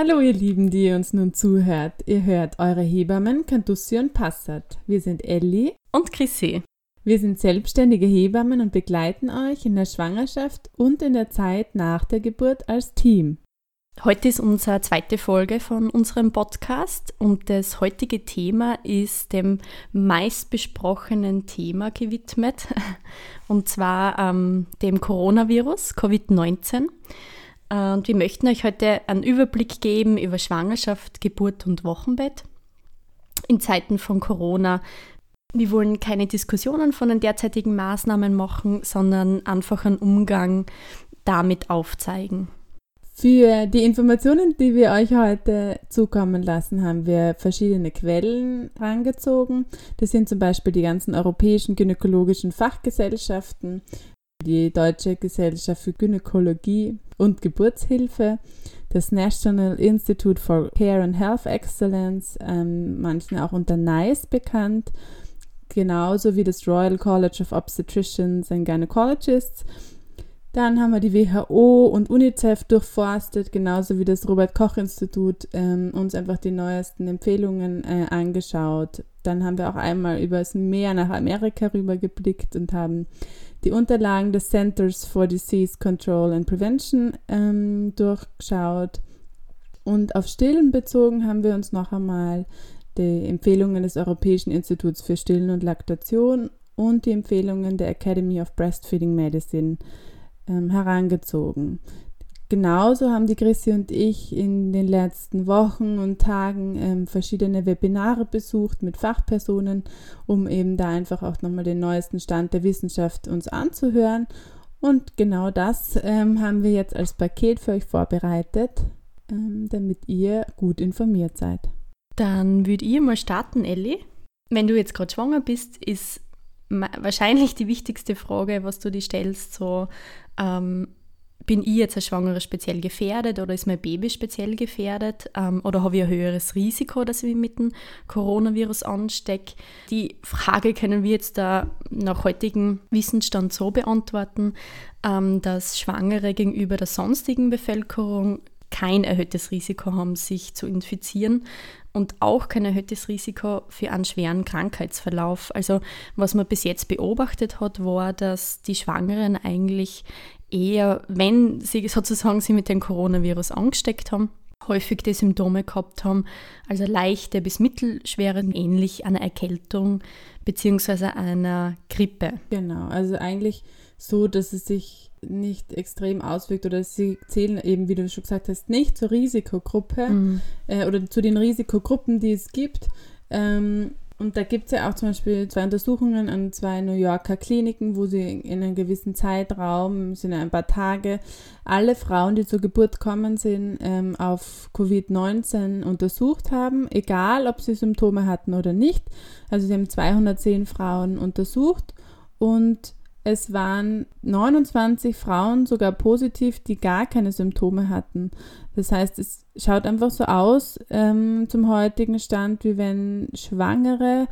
Hallo ihr Lieben, die ihr uns nun zuhört. Ihr hört eure Hebammen Cantussi und Passat. Wir sind Elli und Chrissy. Wir sind selbstständige Hebammen und begleiten euch in der Schwangerschaft und in der Zeit nach der Geburt als Team. Heute ist unsere zweite Folge von unserem Podcast und das heutige Thema ist dem meistbesprochenen Thema gewidmet, und zwar ähm, dem Coronavirus, Covid-19. Und wir möchten euch heute einen Überblick geben über Schwangerschaft, Geburt und Wochenbett in Zeiten von Corona. Wir wollen keine Diskussionen von den derzeitigen Maßnahmen machen, sondern einfach einen Umgang damit aufzeigen. Für die Informationen, die wir euch heute zukommen lassen, haben wir verschiedene Quellen rangezogen. Das sind zum Beispiel die ganzen europäischen gynäkologischen Fachgesellschaften, die Deutsche Gesellschaft für Gynäkologie und Geburtshilfe, das National Institute for Care and Health Excellence, ähm, manchen auch unter NICE bekannt, genauso wie das Royal College of Obstetricians and Gynecologists dann haben wir die WHO und UNICEF durchforstet, genauso wie das Robert Koch Institut, ähm, uns einfach die neuesten Empfehlungen äh, angeschaut. Dann haben wir auch einmal übers Meer nach Amerika rübergeblickt und haben die Unterlagen des Centers for Disease Control and Prevention ähm, durchgeschaut. Und auf Stillen bezogen haben wir uns noch einmal die Empfehlungen des Europäischen Instituts für Stillen und Laktation und die Empfehlungen der Academy of Breastfeeding Medicine ähm, herangezogen. Genauso haben die Chrissy und ich in den letzten Wochen und Tagen ähm, verschiedene Webinare besucht mit Fachpersonen, um eben da einfach auch nochmal den neuesten Stand der Wissenschaft uns anzuhören. Und genau das ähm, haben wir jetzt als Paket für euch vorbereitet, ähm, damit ihr gut informiert seid. Dann würde ich mal starten, Elli. Wenn du jetzt gerade schwanger bist, ist wahrscheinlich die wichtigste Frage, was du dir stellst, so ähm, bin ich jetzt als Schwangere speziell gefährdet oder ist mein Baby speziell gefährdet ähm, oder habe ich ein höheres Risiko, dass ich mich mit dem Coronavirus anstecke? Die Frage können wir jetzt da nach heutigem Wissensstand so beantworten, ähm, dass Schwangere gegenüber der sonstigen Bevölkerung kein erhöhtes Risiko haben, sich zu infizieren und auch kein erhöhtes Risiko für einen schweren Krankheitsverlauf. Also was man bis jetzt beobachtet hat, war, dass die Schwangeren eigentlich eher, wenn sie sozusagen sie mit dem Coronavirus angesteckt haben, häufig die Symptome gehabt haben, also leichte bis mittelschwere, ähnlich einer Erkältung bzw. einer Grippe. Genau, also eigentlich so, dass es sich nicht extrem auswirkt oder sie zählen eben, wie du schon gesagt hast, nicht zur Risikogruppe mhm. äh, oder zu den Risikogruppen, die es gibt. Ähm, und da gibt es ja auch zum Beispiel zwei Untersuchungen an zwei New Yorker Kliniken, wo sie in einem gewissen Zeitraum, sind ein paar Tage, alle Frauen, die zur Geburt kommen sind, ähm, auf Covid-19 untersucht haben, egal ob sie Symptome hatten oder nicht. Also sie haben 210 Frauen untersucht und es waren 29 Frauen sogar positiv, die gar keine Symptome hatten. Das heißt, es schaut einfach so aus ähm, zum heutigen Stand, wie wenn Schwangere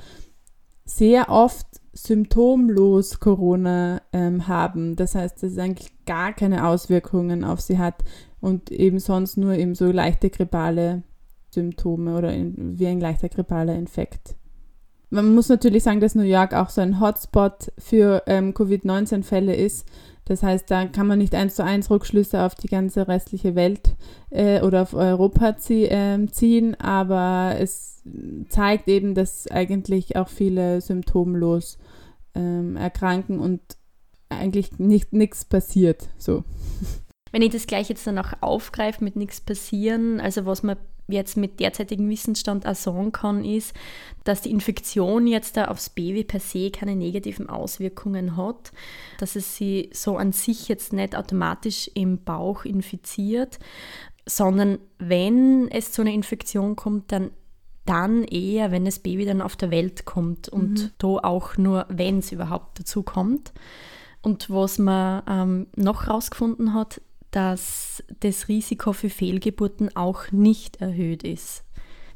sehr oft symptomlos Corona ähm, haben. Das heißt, dass es eigentlich gar keine Auswirkungen auf sie hat und eben sonst nur eben so leichte grippale Symptome oder in, wie ein leichter grippaler Infekt. Man muss natürlich sagen, dass New York auch so ein Hotspot für ähm, Covid-19-Fälle ist. Das heißt, da kann man nicht eins zu eins Rückschlüsse auf die ganze restliche Welt äh, oder auf Europa zie äh, ziehen, aber es zeigt eben, dass eigentlich auch viele symptomlos ähm, erkranken und eigentlich nicht nichts passiert. So. Wenn ich das gleich jetzt dann auch aufgreife mit nichts passieren, also was man jetzt mit derzeitigem Wissensstand auch sagen kann, ist, dass die Infektion jetzt da aufs Baby per se keine negativen Auswirkungen hat, dass es sie so an sich jetzt nicht automatisch im Bauch infiziert, sondern wenn es zu einer Infektion kommt, dann dann eher, wenn das Baby dann auf der Welt kommt und mhm. da auch nur, wenn es überhaupt dazu kommt. Und was man ähm, noch herausgefunden hat, dass das Risiko für Fehlgeburten auch nicht erhöht ist,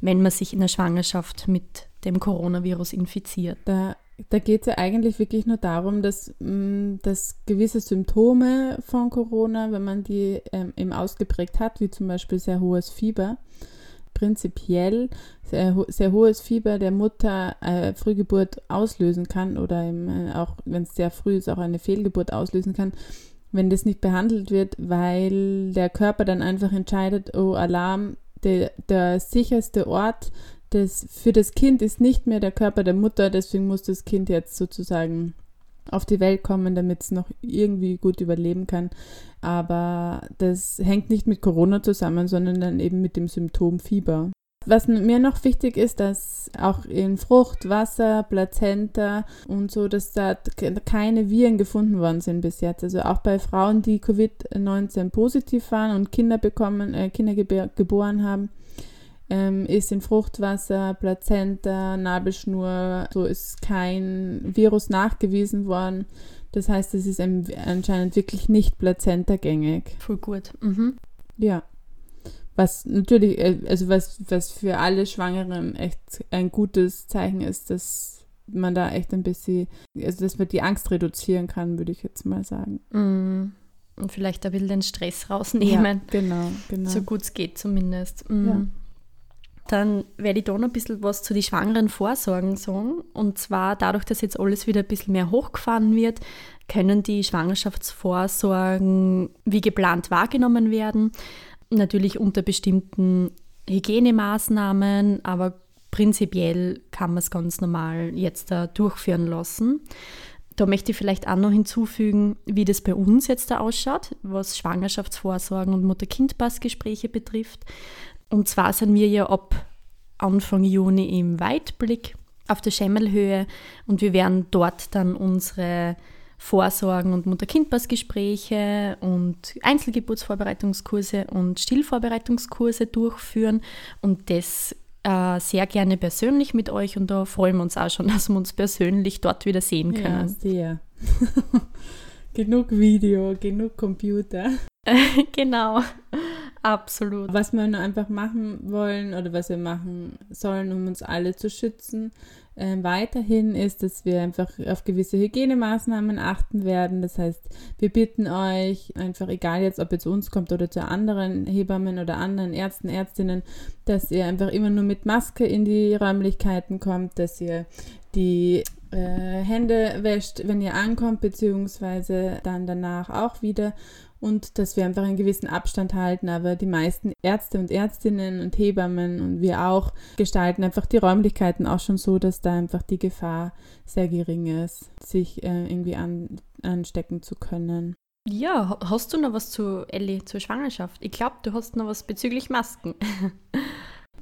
wenn man sich in der Schwangerschaft mit dem Coronavirus infiziert. Da da geht es ja eigentlich wirklich nur darum, dass, mm, dass gewisse Symptome von Corona, wenn man die ähm, eben ausgeprägt hat, wie zum Beispiel sehr hohes Fieber, prinzipiell sehr, sehr hohes Fieber der Mutter äh, Frühgeburt auslösen kann oder eben, äh, auch wenn es sehr früh ist, auch eine Fehlgeburt auslösen kann, wenn das nicht behandelt wird, weil der Körper dann einfach entscheidet, oh Alarm, der, der sicherste Ort des, für das Kind ist nicht mehr der Körper der Mutter, deswegen muss das Kind jetzt sozusagen auf die Welt kommen, damit es noch irgendwie gut überleben kann. Aber das hängt nicht mit Corona zusammen, sondern dann eben mit dem Symptom Fieber. Was mir noch wichtig ist, dass auch in Frucht, Wasser, Plazenta und so, dass da keine Viren gefunden worden sind bis jetzt. Also auch bei Frauen, die Covid-19 positiv waren und Kinder bekommen, äh, Kinder geboren haben, ähm, ist in Fruchtwasser, Plazenta, Nabelschnur, so ist kein Virus nachgewiesen worden. Das heißt, es ist anscheinend wirklich nicht plazentagängig. Voll gut. Mhm. Ja. Was natürlich, äh, also was, was für alle Schwangeren echt ein gutes Zeichen ist, dass man da echt ein bisschen, also dass man die Angst reduzieren kann, würde ich jetzt mal sagen. Mm. Und vielleicht ein bisschen den Stress rausnehmen. Ja, genau, genau. So gut es geht zumindest. Mm. Ja. Dann werde ich da noch ein bisschen was zu den schwangeren Vorsorgen sagen. Und zwar dadurch, dass jetzt alles wieder ein bisschen mehr hochgefahren wird, können die Schwangerschaftsvorsorgen wie geplant wahrgenommen werden natürlich unter bestimmten Hygienemaßnahmen, aber prinzipiell kann man es ganz normal jetzt da durchführen lassen. Da möchte ich vielleicht auch noch hinzufügen, wie das bei uns jetzt da ausschaut, was Schwangerschaftsvorsorgen und Mutter-Kind-Pass-Gespräche betrifft. Und zwar sind wir ja ab Anfang Juni im Weitblick auf der Schemmelhöhe und wir werden dort dann unsere Vorsorgen und Mutter-Kind-Pass-Gespräche und Einzelgeburtsvorbereitungskurse und Stillvorbereitungskurse durchführen und das äh, sehr gerne persönlich mit euch und da freuen wir uns auch schon, dass wir uns persönlich dort wieder sehen können. Ja, sehr. genug Video, genug Computer. genau, absolut. Was wir nur einfach machen wollen oder was wir machen sollen, um uns alle zu schützen, äh, weiterhin ist, dass wir einfach auf gewisse Hygienemaßnahmen achten werden. Das heißt, wir bitten euch einfach, egal jetzt, ob ihr zu uns kommt oder zu anderen Hebammen oder anderen Ärzten, Ärztinnen, dass ihr einfach immer nur mit Maske in die Räumlichkeiten kommt, dass ihr die äh, Hände wäscht, wenn ihr ankommt, beziehungsweise dann danach auch wieder und dass wir einfach einen gewissen Abstand halten. Aber die meisten Ärzte und Ärztinnen und Hebammen und wir auch gestalten einfach die Räumlichkeiten auch schon so, dass da einfach die Gefahr sehr gering ist, sich äh, irgendwie an, anstecken zu können. Ja, hast du noch was zu Ellie, zur Schwangerschaft? Ich glaube, du hast noch was bezüglich Masken.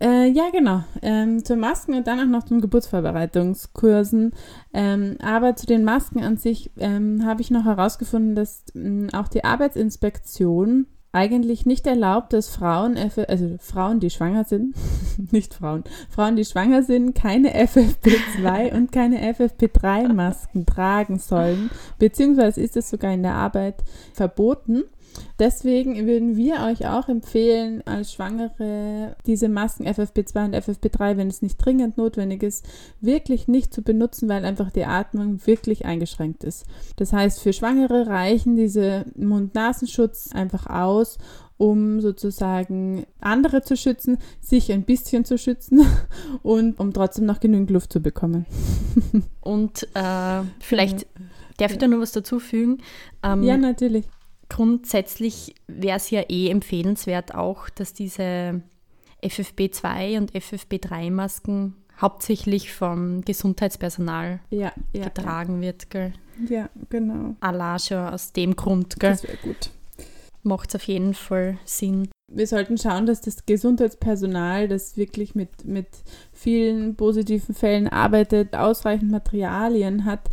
Äh, ja, genau. Ähm, zur Masken und dann auch noch zum Geburtsvorbereitungskursen. Ähm, aber zu den Masken an sich ähm, habe ich noch herausgefunden, dass mh, auch die Arbeitsinspektion eigentlich nicht erlaubt, dass Frauen, also Frauen, die schwanger sind, nicht Frauen, Frauen, die schwanger sind, keine FFP2 und keine FFP3-Masken tragen sollen, beziehungsweise ist es sogar in der Arbeit verboten. Deswegen würden wir euch auch empfehlen, als Schwangere diese Masken FFP2 und FFP3, wenn es nicht dringend notwendig ist, wirklich nicht zu benutzen, weil einfach die Atmung wirklich eingeschränkt ist. Das heißt, für Schwangere reichen diese Mund-Nasenschutz einfach aus um sozusagen andere zu schützen, sich ein bisschen zu schützen und um trotzdem noch genügend Luft zu bekommen. Und äh, vielleicht darf ich da noch was dazu fügen? Ähm, ja, natürlich grundsätzlich wäre es ja eh empfehlenswert auch, dass diese FFP2 und FFP3-Masken hauptsächlich vom Gesundheitspersonal ja, ja, getragen ja. wird, gell? Ja, genau. Allah schon aus dem Grund, gell? Das wäre gut. Macht es auf jeden Fall Sinn. Wir sollten schauen, dass das Gesundheitspersonal, das wirklich mit, mit vielen positiven Fällen arbeitet, ausreichend Materialien hat,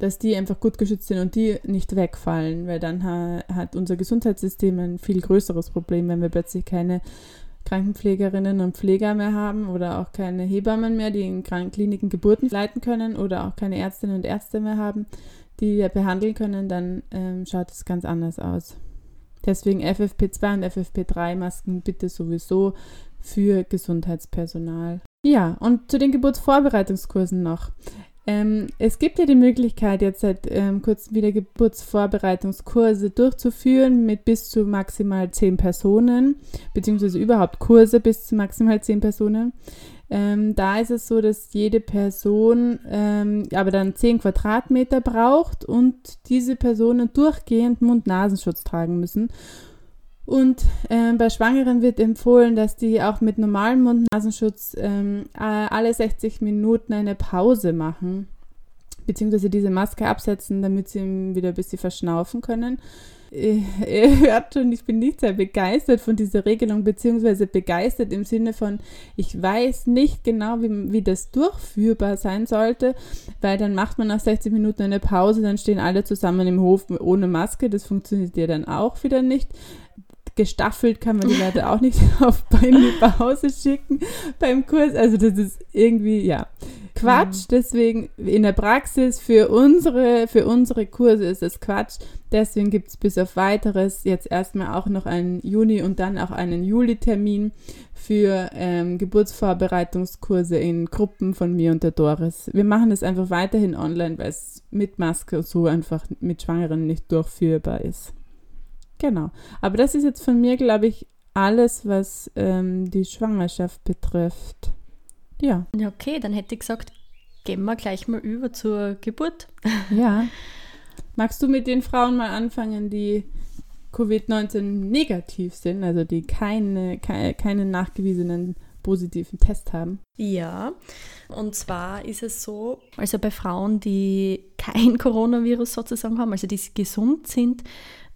dass die einfach gut geschützt sind und die nicht wegfallen, weil dann ha hat unser Gesundheitssystem ein viel größeres Problem, wenn wir plötzlich keine Krankenpflegerinnen und Pfleger mehr haben oder auch keine Hebammen mehr, die in Kliniken Geburten leiten können oder auch keine Ärztinnen und Ärzte mehr haben, die wir behandeln können, dann ähm, schaut es ganz anders aus. Deswegen FFP2 und FFP3-Masken bitte sowieso für Gesundheitspersonal. Ja, und zu den Geburtsvorbereitungskursen noch. Ähm, es gibt ja die Möglichkeit, jetzt seit ähm, kurzem wieder Geburtsvorbereitungskurse durchzuführen mit bis zu maximal zehn Personen, beziehungsweise überhaupt Kurse bis zu maximal zehn Personen. Ähm, da ist es so, dass jede Person ähm, aber dann 10 Quadratmeter braucht und diese Personen durchgehend Mund-Nasenschutz tragen müssen. Und äh, bei Schwangeren wird empfohlen, dass die auch mit normalem Mund-Nasenschutz ähm, alle 60 Minuten eine Pause machen, beziehungsweise diese Maske absetzen, damit sie wieder ein bisschen verschnaufen können. Ihr hört schon, ich bin nicht sehr begeistert von dieser Regelung, beziehungsweise begeistert im Sinne von, ich weiß nicht genau, wie, wie das durchführbar sein sollte, weil dann macht man nach 60 Minuten eine Pause, dann stehen alle zusammen im Hof ohne Maske, das funktioniert ja dann auch wieder nicht gestaffelt kann man die Leute auch nicht auf in die Pause schicken beim Kurs. Also das ist irgendwie, ja, Quatsch. Mhm. Deswegen in der Praxis für unsere, für unsere Kurse ist es Quatsch. Deswegen gibt es bis auf weiteres jetzt erstmal auch noch einen Juni und dann auch einen Juli-Termin für ähm, Geburtsvorbereitungskurse in Gruppen von mir und der Doris. Wir machen das einfach weiterhin online, weil es mit Maske so einfach mit Schwangeren nicht durchführbar ist. Genau. Aber das ist jetzt von mir, glaube ich, alles, was ähm, die Schwangerschaft betrifft. Ja. Okay, dann hätte ich gesagt, gehen wir gleich mal über zur Geburt. Ja. Magst du mit den Frauen mal anfangen, die Covid-19 negativ sind, also die keine, keine, keine nachgewiesenen positiven Test haben? Ja, und zwar ist es so, also bei Frauen, die kein Coronavirus sozusagen haben, also die gesund sind,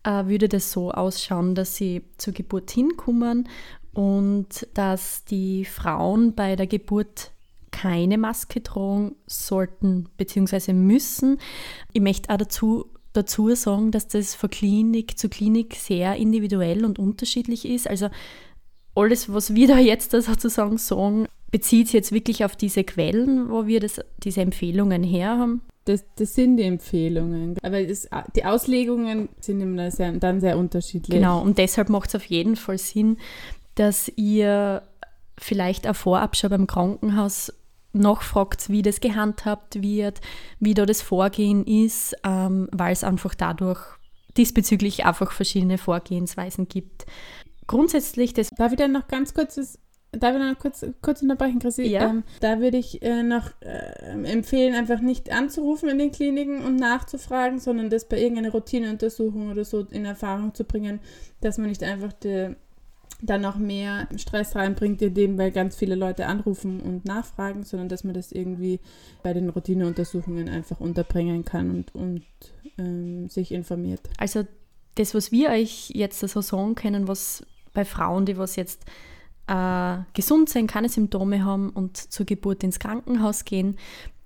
äh, würde das so ausschauen, dass sie zur Geburt hinkommen und dass die Frauen bei der Geburt keine Maske tragen sollten bzw. müssen. Ich möchte auch dazu, dazu sagen, dass das von Klinik zu Klinik sehr individuell und unterschiedlich ist. Also alles, was wir da jetzt sozusagen sagen, bezieht sich jetzt wirklich auf diese Quellen, wo wir das, diese Empfehlungen her haben. Das, das sind die Empfehlungen. Aber das, die Auslegungen sind immer sehr, dann sehr unterschiedlich. Genau, und deshalb macht es auf jeden Fall Sinn, dass ihr vielleicht auch vorab schon beim Krankenhaus nachfragt, wie das gehandhabt wird, wie da das Vorgehen ist, ähm, weil es einfach dadurch diesbezüglich einfach verschiedene Vorgehensweisen gibt. Grundsätzlich das. Darf ich dann noch ganz kurz das Darf ich noch kurz, kurz unterbrechen, Chrissy? Ja. Ähm, da würde ich äh, noch äh, empfehlen, einfach nicht anzurufen in den Kliniken und nachzufragen, sondern das bei irgendeiner Routineuntersuchung oder so in Erfahrung zu bringen, dass man nicht einfach die, dann noch mehr Stress reinbringt, indem weil ganz viele Leute anrufen und nachfragen, sondern dass man das irgendwie bei den Routineuntersuchungen einfach unterbringen kann und, und ähm, sich informiert. Also das, was wir euch jetzt so sagen können, was bei Frauen, die was jetzt äh, gesund sind, keine Symptome haben und zur Geburt ins Krankenhaus gehen,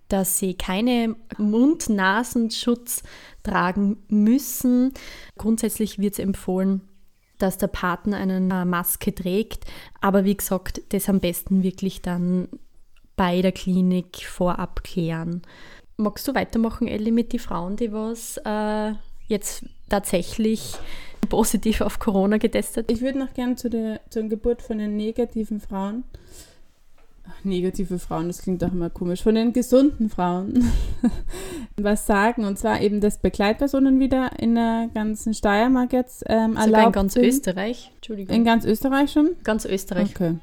dass sie keine Mund-Nasenschutz tragen müssen. Grundsätzlich wird es empfohlen, dass der Partner eine Maske trägt, aber wie gesagt, das am besten wirklich dann bei der Klinik vorab klären. Magst du weitermachen, Ellie, mit den Frauen, die was äh, jetzt tatsächlich positiv auf Corona getestet. Ich würde noch gerne zu der, zur Geburt von den negativen Frauen. Ach, negative Frauen, das klingt auch immer komisch. Von den gesunden Frauen was sagen. Und zwar eben, dass Begleitpersonen wieder in der ganzen Steiermark jetzt ähm, erlaubt in ganz sind. Österreich. Entschuldigung. In ganz Österreich schon? Ganz Österreich. Okay.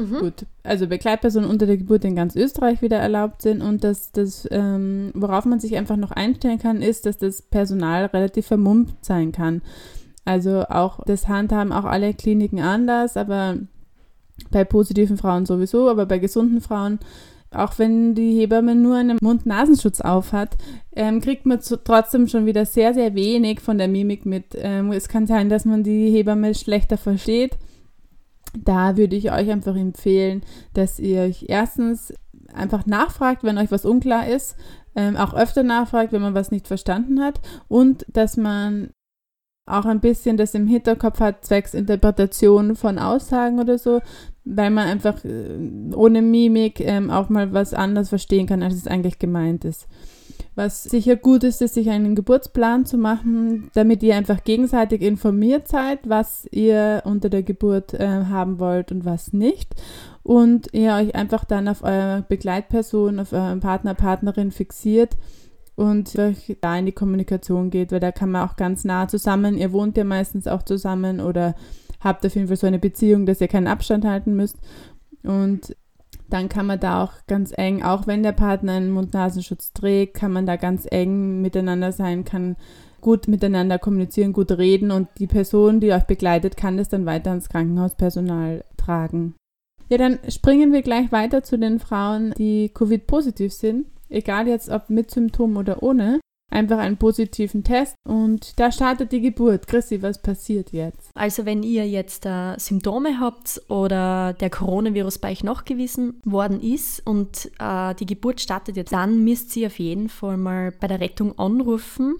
Mhm. Gut, also Begleitpersonen unter der Geburt in ganz Österreich wieder erlaubt sind und dass das, ähm, worauf man sich einfach noch einstellen kann, ist, dass das Personal relativ vermummt sein kann. Also auch das handhaben auch alle Kliniken anders, aber bei positiven Frauen sowieso, aber bei gesunden Frauen, auch wenn die Hebamme nur einen Mund-Nasenschutz aufhat, ähm, kriegt man zu, trotzdem schon wieder sehr, sehr wenig von der Mimik mit. Ähm, es kann sein, dass man die Hebamme schlechter versteht. Da würde ich euch einfach empfehlen, dass ihr euch erstens einfach nachfragt, wenn euch was unklar ist, ähm, auch öfter nachfragt, wenn man was nicht verstanden hat und dass man auch ein bisschen das im Hinterkopf hat, zwecks Interpretation von Aussagen oder so, weil man einfach äh, ohne Mimik ähm, auch mal was anderes verstehen kann, als es eigentlich gemeint ist. Was sicher gut ist, ist, sich einen Geburtsplan zu machen, damit ihr einfach gegenseitig informiert seid, was ihr unter der Geburt äh, haben wollt und was nicht. und ihr euch einfach dann auf eure Begleitperson, auf euren Partner, Partnerin fixiert und euch da in die Kommunikation geht, weil da kann man auch ganz nah zusammen, ihr wohnt ja meistens auch zusammen oder habt auf jeden Fall so eine Beziehung, dass ihr keinen Abstand halten müsst und dann kann man da auch ganz eng, auch wenn der Partner einen Mund-Nasenschutz trägt, kann man da ganz eng miteinander sein, kann gut miteinander kommunizieren, gut reden und die Person, die euch begleitet, kann das dann weiter ans Krankenhauspersonal tragen. Ja, dann springen wir gleich weiter zu den Frauen, die Covid-positiv sind, egal jetzt ob mit Symptomen oder ohne einfach einen positiven Test und da startet die Geburt. Chrissy, was passiert jetzt? Also wenn ihr jetzt äh, Symptome habt oder der Coronavirus bei euch nachgewiesen worden ist und äh, die Geburt startet jetzt, dann müsst ihr auf jeden Fall mal bei der Rettung anrufen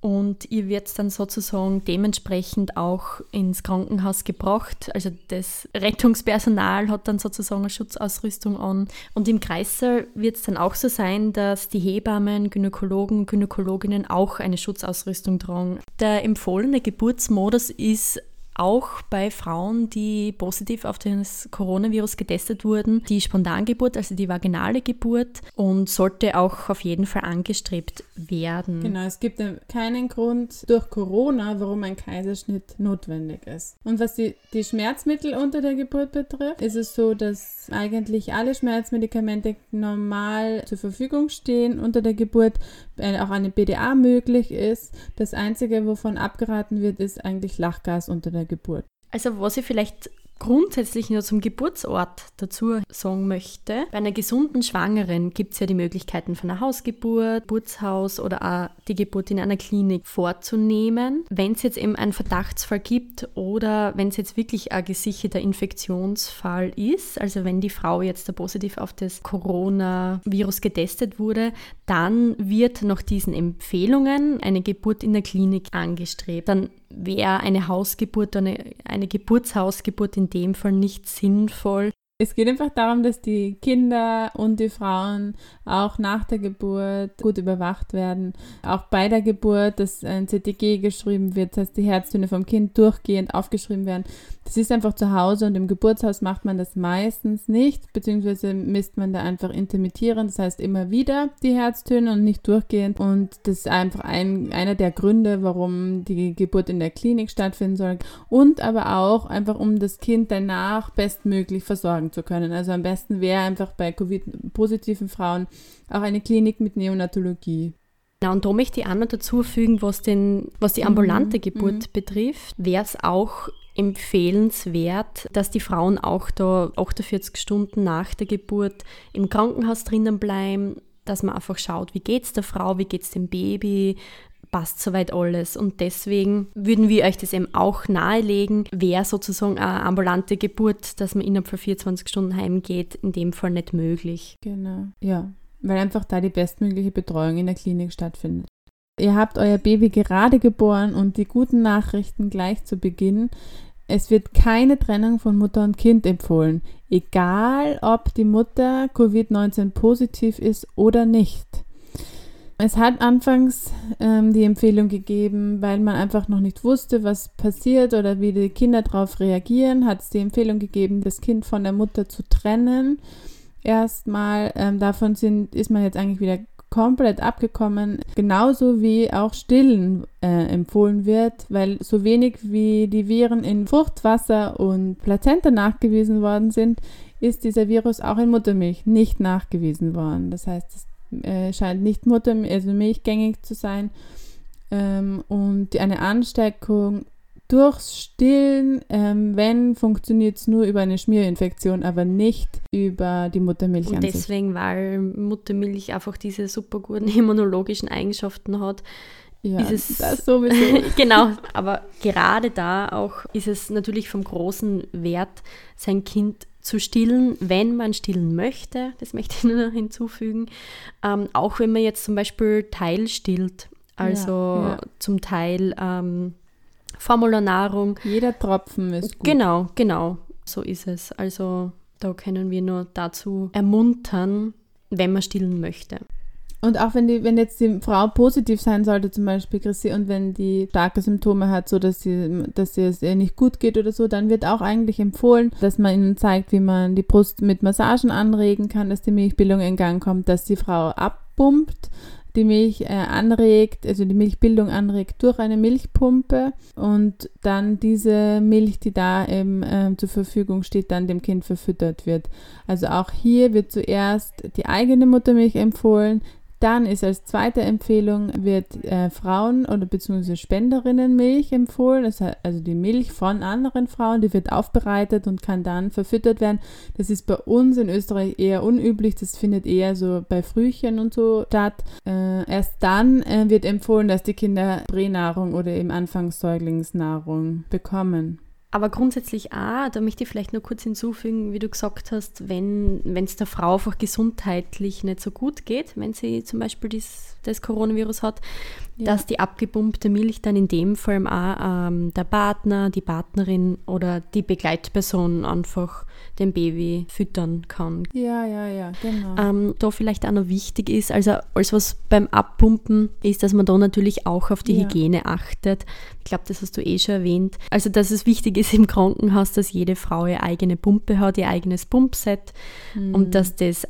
und ihr wird dann sozusagen dementsprechend auch ins Krankenhaus gebracht. Also das Rettungspersonal hat dann sozusagen eine Schutzausrüstung an. Und im Kreissaal wird es dann auch so sein, dass die Hebammen, Gynäkologen, Gynäkologinnen auch eine Schutzausrüstung tragen. Der empfohlene Geburtsmodus ist auch bei Frauen, die positiv auf das Coronavirus getestet wurden, die Spontangeburt, also die vaginale Geburt und sollte auch auf jeden Fall angestrebt werden. Genau, es gibt keinen Grund durch Corona, warum ein Kaiserschnitt notwendig ist. Und was die, die Schmerzmittel unter der Geburt betrifft, ist es so, dass eigentlich alle Schmerzmedikamente normal zur Verfügung stehen unter der Geburt, auch eine BDA möglich ist. Das Einzige, wovon abgeraten wird, ist eigentlich Lachgas unter der Geburt. Also was ich vielleicht grundsätzlich nur zum Geburtsort dazu sagen möchte. Bei einer gesunden Schwangeren gibt es ja die Möglichkeiten von einer Hausgeburt, Geburtshaus oder auch die Geburt in einer Klinik vorzunehmen. Wenn es jetzt eben einen Verdachtsfall gibt oder wenn es jetzt wirklich ein gesicherter Infektionsfall ist, also wenn die Frau jetzt da positiv auf das Coronavirus getestet wurde, dann wird nach diesen Empfehlungen eine Geburt in der Klinik angestrebt. Dann wäre eine Hausgeburt, eine, eine Geburtshausgeburt in dem Fall nicht sinnvoll. Es geht einfach darum, dass die Kinder und die Frauen auch nach der Geburt gut überwacht werden. Auch bei der Geburt, dass ein CTG geschrieben wird, das heißt die Herztöne vom Kind durchgehend aufgeschrieben werden. Das ist einfach zu Hause und im Geburtshaus macht man das meistens nicht, beziehungsweise misst man da einfach intermittierend, das heißt immer wieder die Herztöne und nicht durchgehend. Und das ist einfach ein, einer der Gründe, warum die Geburt in der Klinik stattfinden soll. Und aber auch einfach, um das Kind danach bestmöglich versorgen zu können. Also am besten wäre einfach bei Covid-positiven Frauen auch eine Klinik mit Neonatologie. Ja, und da möchte ich auch noch dazu fügen, was, den, was die ambulante mhm. Geburt mhm. betrifft, wäre es auch empfehlenswert, dass die Frauen auch da 48 Stunden nach der Geburt im Krankenhaus drinnen bleiben, dass man einfach schaut, wie geht es der Frau, wie geht es dem Baby, passt soweit alles. Und deswegen würden wir euch das eben auch nahelegen, wäre sozusagen eine ambulante Geburt, dass man innerhalb von 24 Stunden heimgeht, in dem Fall nicht möglich. Genau, ja, weil einfach da die bestmögliche Betreuung in der Klinik stattfindet. Ihr habt euer Baby gerade geboren und die guten Nachrichten gleich zu Beginn. Es wird keine Trennung von Mutter und Kind empfohlen, egal ob die Mutter Covid-19 positiv ist oder nicht. Es hat anfangs ähm, die Empfehlung gegeben, weil man einfach noch nicht wusste, was passiert oder wie die Kinder darauf reagieren, hat es die Empfehlung gegeben, das Kind von der Mutter zu trennen. Erstmal ähm, davon sind, ist man jetzt eigentlich wieder komplett abgekommen, genauso wie auch Stillen äh, empfohlen wird, weil so wenig wie die Viren in Fruchtwasser und Plazenta nachgewiesen worden sind, ist dieser Virus auch in Muttermilch nicht nachgewiesen worden. Das heißt, es äh, scheint nicht Mutter, also milchgängig zu sein. Ähm, und eine Ansteckung durchs Stillen, ähm, wenn, funktioniert es nur über eine Schmierinfektion, aber nicht über die Muttermilch Und deswegen, weil Muttermilch einfach diese super guten immunologischen Eigenschaften hat, ja, ist es das sowieso. genau, aber gerade da auch ist es natürlich vom großen Wert, sein Kind zu stillen, wenn man stillen möchte, das möchte ich nur noch hinzufügen, ähm, auch wenn man jetzt zum Beispiel Teil stillt, also ja, ja. zum Teil ähm, Formularnahrung. Jeder Tropfen ist gut. Genau, genau, so ist es. Also da können wir nur dazu ermuntern, wenn man stillen möchte. Und auch wenn die, wenn jetzt die Frau positiv sein sollte, zum Beispiel Chrissy, und wenn die starke Symptome hat, so dass sie, dass es ihr nicht gut geht oder so, dann wird auch eigentlich empfohlen, dass man ihnen zeigt, wie man die Brust mit Massagen anregen kann, dass die Milchbildung in Gang kommt, dass die Frau abpumpt die Milch äh, anregt, also die Milchbildung anregt durch eine Milchpumpe und dann diese Milch, die da eben äh, zur Verfügung steht, dann dem Kind verfüttert wird. Also auch hier wird zuerst die eigene Muttermilch empfohlen, dann ist als zweite Empfehlung wird äh, Frauen oder beziehungsweise Spenderinnenmilch empfohlen, das heißt also die Milch von anderen Frauen, die wird aufbereitet und kann dann verfüttert werden. Das ist bei uns in Österreich eher unüblich, das findet eher so bei Frühchen und so statt. Äh, erst dann äh, wird empfohlen, dass die Kinder Pränahrung oder eben Anfangssäuglingsnahrung bekommen. Aber grundsätzlich auch, da möchte ich vielleicht nur kurz hinzufügen, wie du gesagt hast, wenn es der Frau einfach gesundheitlich nicht so gut geht, wenn sie zum Beispiel dies, das Coronavirus hat, ja. dass die abgepumpte Milch dann in dem Fall auch ähm, der Partner, die Partnerin oder die Begleitperson einfach dem Baby füttern kann. Ja, ja, ja, genau. Ähm, da vielleicht auch noch wichtig ist, also alles was beim Abpumpen ist, dass man da natürlich auch auf die ja. Hygiene achtet. Ich glaube, das hast du eh schon erwähnt. Also, dass es wichtig ist im Krankenhaus, dass jede Frau ihre eigene Pumpe hat, ihr eigenes Pumpset mhm. und dass das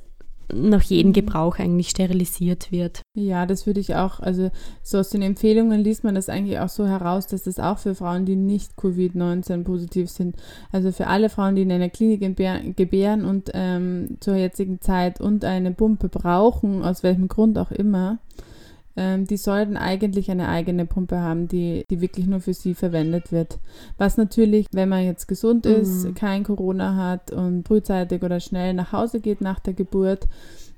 nach jedem. Gebrauch eigentlich sterilisiert wird. Ja, das würde ich auch, also so aus den Empfehlungen liest man das eigentlich auch so heraus, dass das auch für Frauen, die nicht Covid-19 positiv sind, also für alle Frauen, die in einer Klinik gebären und ähm, zur jetzigen Zeit und eine Pumpe brauchen, aus welchem Grund auch immer, ähm, die sollten eigentlich eine eigene Pumpe haben, die, die wirklich nur für sie verwendet wird. Was natürlich, wenn man jetzt gesund mhm. ist, kein Corona hat und frühzeitig oder schnell nach Hause geht nach der Geburt,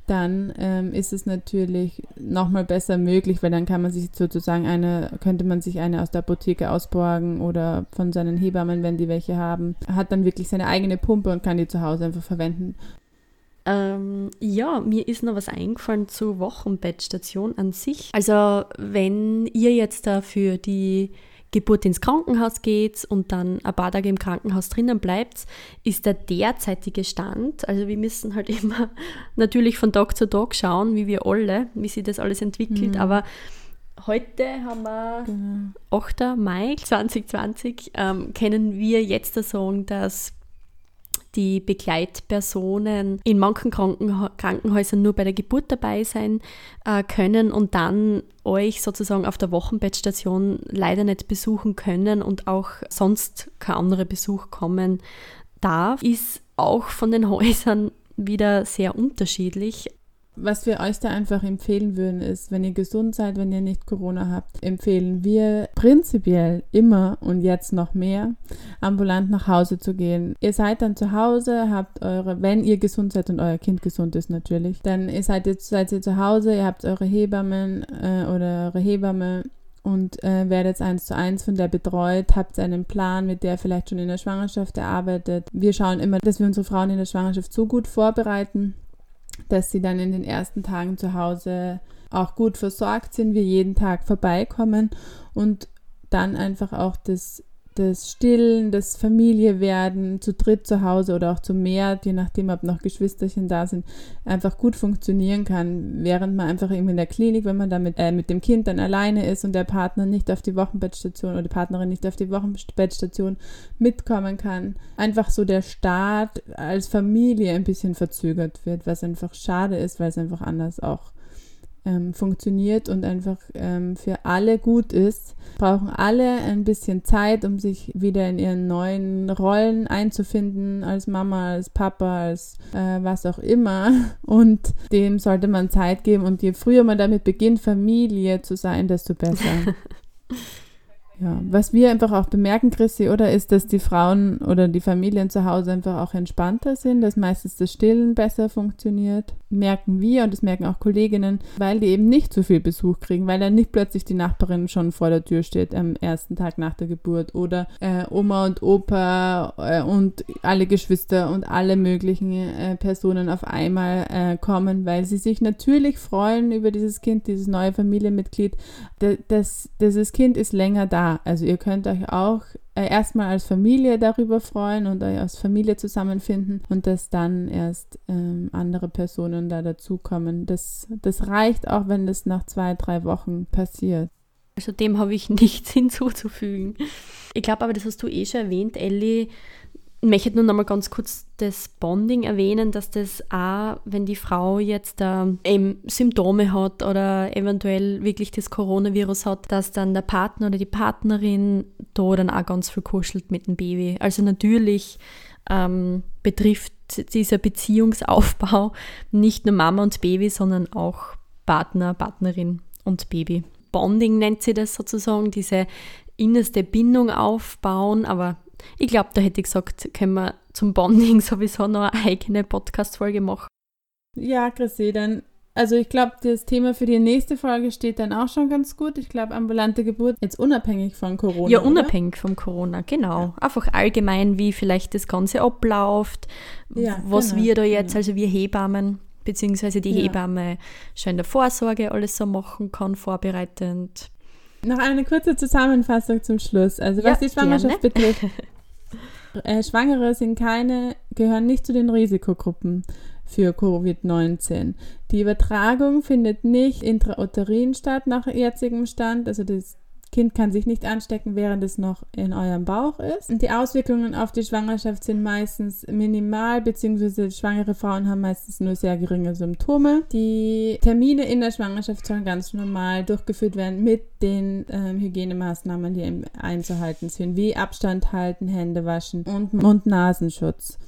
dann ähm, ist es natürlich nochmal besser möglich, weil dann kann man sich sozusagen eine, könnte man sich eine aus der Apotheke ausborgen oder von seinen Hebammen, wenn die welche haben, hat dann wirklich seine eigene Pumpe und kann die zu Hause einfach verwenden. Ähm, ja, mir ist noch was eingefallen zur Wochenbettstation an sich. Also wenn ihr jetzt da für die Geburt ins Krankenhaus geht und dann ein paar Tage im Krankenhaus drinnen bleibt, ist der derzeitige Stand, also wir müssen halt immer natürlich von Tag zu Tag schauen, wie wir alle, wie sich das alles entwickelt, mhm. aber heute haben wir genau. 8. Mai 2020, ähm, können wir jetzt sagen, dass die Begleitpersonen in manchen Krankenha Krankenhäusern nur bei der Geburt dabei sein äh, können und dann euch sozusagen auf der Wochenbettstation leider nicht besuchen können und auch sonst kein anderer Besuch kommen darf, ist auch von den Häusern wieder sehr unterschiedlich. Was wir euch da einfach empfehlen würden, ist, wenn ihr gesund seid, wenn ihr nicht Corona habt, empfehlen wir prinzipiell immer und jetzt noch mehr, ambulant nach Hause zu gehen. Ihr seid dann zu Hause, habt eure, wenn ihr gesund seid und euer Kind gesund ist natürlich, dann ihr seid, jetzt, seid ihr zu Hause, ihr habt eure Hebammen äh, oder eure Hebamme und äh, werdet eins zu eins von der betreut, habt einen Plan, mit der vielleicht schon in der Schwangerschaft erarbeitet. Wir schauen immer, dass wir unsere Frauen in der Schwangerschaft so gut vorbereiten, dass sie dann in den ersten Tagen zu Hause auch gut versorgt sind, wir jeden Tag vorbeikommen und dann einfach auch das das Stillen, das Familiewerden zu dritt zu Hause oder auch zu mehr, je nachdem, ob noch Geschwisterchen da sind, einfach gut funktionieren kann, während man einfach eben in der Klinik, wenn man da mit, äh, mit dem Kind dann alleine ist und der Partner nicht auf die Wochenbettstation oder die Partnerin nicht auf die Wochenbettstation mitkommen kann, einfach so der Start als Familie ein bisschen verzögert wird, was einfach schade ist, weil es einfach anders auch ähm, funktioniert und einfach ähm, für alle gut ist, brauchen alle ein bisschen Zeit, um sich wieder in ihren neuen Rollen einzufinden, als Mama, als Papa, als äh, was auch immer. Und dem sollte man Zeit geben. Und je früher man damit beginnt, Familie zu sein, desto besser. Ja, was wir einfach auch bemerken, Chrissy, oder, ist, dass die Frauen oder die Familien zu Hause einfach auch entspannter sind, dass meistens das Stillen besser funktioniert. Merken wir und das merken auch Kolleginnen, weil die eben nicht so viel Besuch kriegen, weil dann nicht plötzlich die Nachbarin schon vor der Tür steht am ersten Tag nach der Geburt oder äh, Oma und Opa äh, und alle Geschwister und alle möglichen äh, Personen auf einmal äh, kommen, weil sie sich natürlich freuen über dieses Kind, dieses neue Familienmitglied. Das, das, dieses Kind ist länger da also ihr könnt euch auch äh, erstmal als Familie darüber freuen und euch als Familie zusammenfinden und dass dann erst ähm, andere Personen da dazukommen. Das, das reicht auch, wenn das nach zwei, drei Wochen passiert. Also dem habe ich nichts hinzuzufügen. Ich glaube aber, das hast du eh schon erwähnt, Ellie. Ich möchte nur noch mal ganz kurz das Bonding erwähnen, dass das auch, wenn die Frau jetzt äh, Symptome hat oder eventuell wirklich das Coronavirus hat, dass dann der Partner oder die Partnerin da dann auch ganz viel kuschelt mit dem Baby. Also natürlich ähm, betrifft dieser Beziehungsaufbau nicht nur Mama und Baby, sondern auch Partner, Partnerin und Baby. Bonding nennt sie das sozusagen, diese innerste Bindung aufbauen. Aber ich glaube, da hätte ich gesagt, können wir zum Bonding sowieso noch eine eigene Podcast-Folge machen. Ja, Chrissy, dann, also ich glaube, das Thema für die nächste Folge steht dann auch schon ganz gut. Ich glaube, ambulante Geburt, jetzt unabhängig von Corona. Ja, unabhängig von Corona, genau. Ja. Einfach allgemein, wie vielleicht das Ganze abläuft, ja, was genau, wir da jetzt, genau. also wir Hebammen, beziehungsweise die ja. Hebamme schon in der Vorsorge alles so machen kann, vorbereitend. Noch eine kurze Zusammenfassung zum Schluss. Also was ja, die Schwangerschaft gerne. betrifft. äh, Schwangere sind keine, gehören nicht zu den Risikogruppen für Covid-19. Die Übertragung findet nicht intrauterin statt nach jetzigem Stand. Also das Kind kann sich nicht anstecken, während es noch in eurem Bauch ist. Die Auswirkungen auf die Schwangerschaft sind meistens minimal, beziehungsweise schwangere Frauen haben meistens nur sehr geringe Symptome. Die Termine in der Schwangerschaft sollen ganz normal durchgeführt werden mit den ähm, Hygienemaßnahmen, die einzuhalten sind, wie Abstand halten, Hände waschen und Mund-Nasenschutz.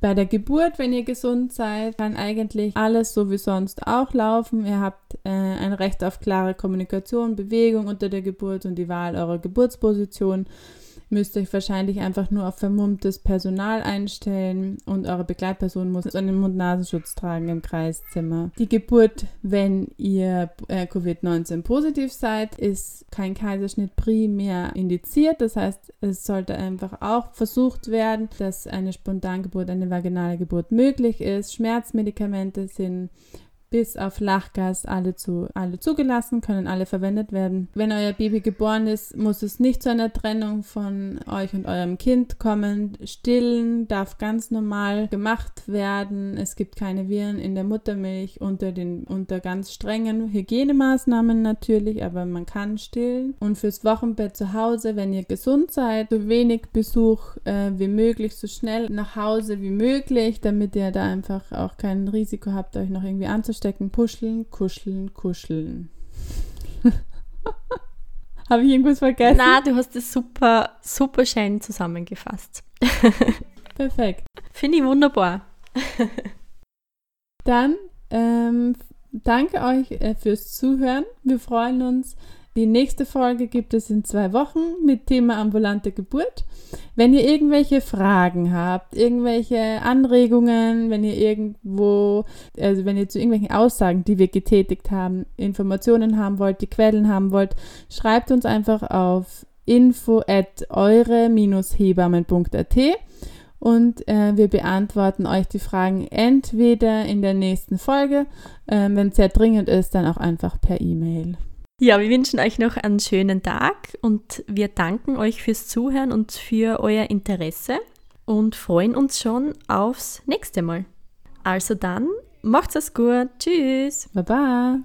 Bei der Geburt, wenn ihr gesund seid, kann eigentlich alles so wie sonst auch laufen. Ihr habt äh, ein Recht auf klare Kommunikation, Bewegung unter der Geburt und die Wahl eurer Geburtsposition müsst euch wahrscheinlich einfach nur auf vermummtes Personal einstellen und eure Begleitperson muss einen Mund-Nasenschutz tragen im Kreiszimmer. Die Geburt, wenn ihr äh, Covid-19 positiv seid, ist kein Kaiserschnitt primär indiziert. Das heißt, es sollte einfach auch versucht werden, dass eine Spontangeburt, eine vaginale Geburt möglich ist. Schmerzmedikamente sind bis auf Lachgas alle, zu, alle zugelassen, können alle verwendet werden. Wenn euer Baby geboren ist, muss es nicht zu einer Trennung von euch und eurem Kind kommen. Stillen darf ganz normal gemacht werden. Es gibt keine Viren in der Muttermilch unter, den, unter ganz strengen Hygienemaßnahmen natürlich, aber man kann stillen. Und fürs Wochenbett zu Hause, wenn ihr gesund seid, so wenig Besuch äh, wie möglich, so schnell nach Hause wie möglich, damit ihr da einfach auch kein Risiko habt, euch noch irgendwie anzustellen stecken. Puscheln, kuscheln, kuscheln. Habe ich irgendwas vergessen? Na, du hast es super, super schön zusammengefasst. Perfekt. Finde ich wunderbar. Dann ähm, danke euch äh, fürs Zuhören. Wir freuen uns, die nächste Folge gibt es in zwei Wochen mit Thema ambulante Geburt. Wenn ihr irgendwelche Fragen habt, irgendwelche Anregungen, wenn ihr irgendwo, also wenn ihr zu irgendwelchen Aussagen, die wir getätigt haben, Informationen haben wollt, die Quellen haben wollt, schreibt uns einfach auf info at eure-hebammen.at und äh, wir beantworten euch die Fragen entweder in der nächsten Folge, äh, wenn es sehr dringend ist, dann auch einfach per E-Mail. Ja, wir wünschen euch noch einen schönen Tag und wir danken euch fürs Zuhören und für euer Interesse und freuen uns schon aufs nächste Mal. Also dann, macht's es gut. Tschüss. Baba.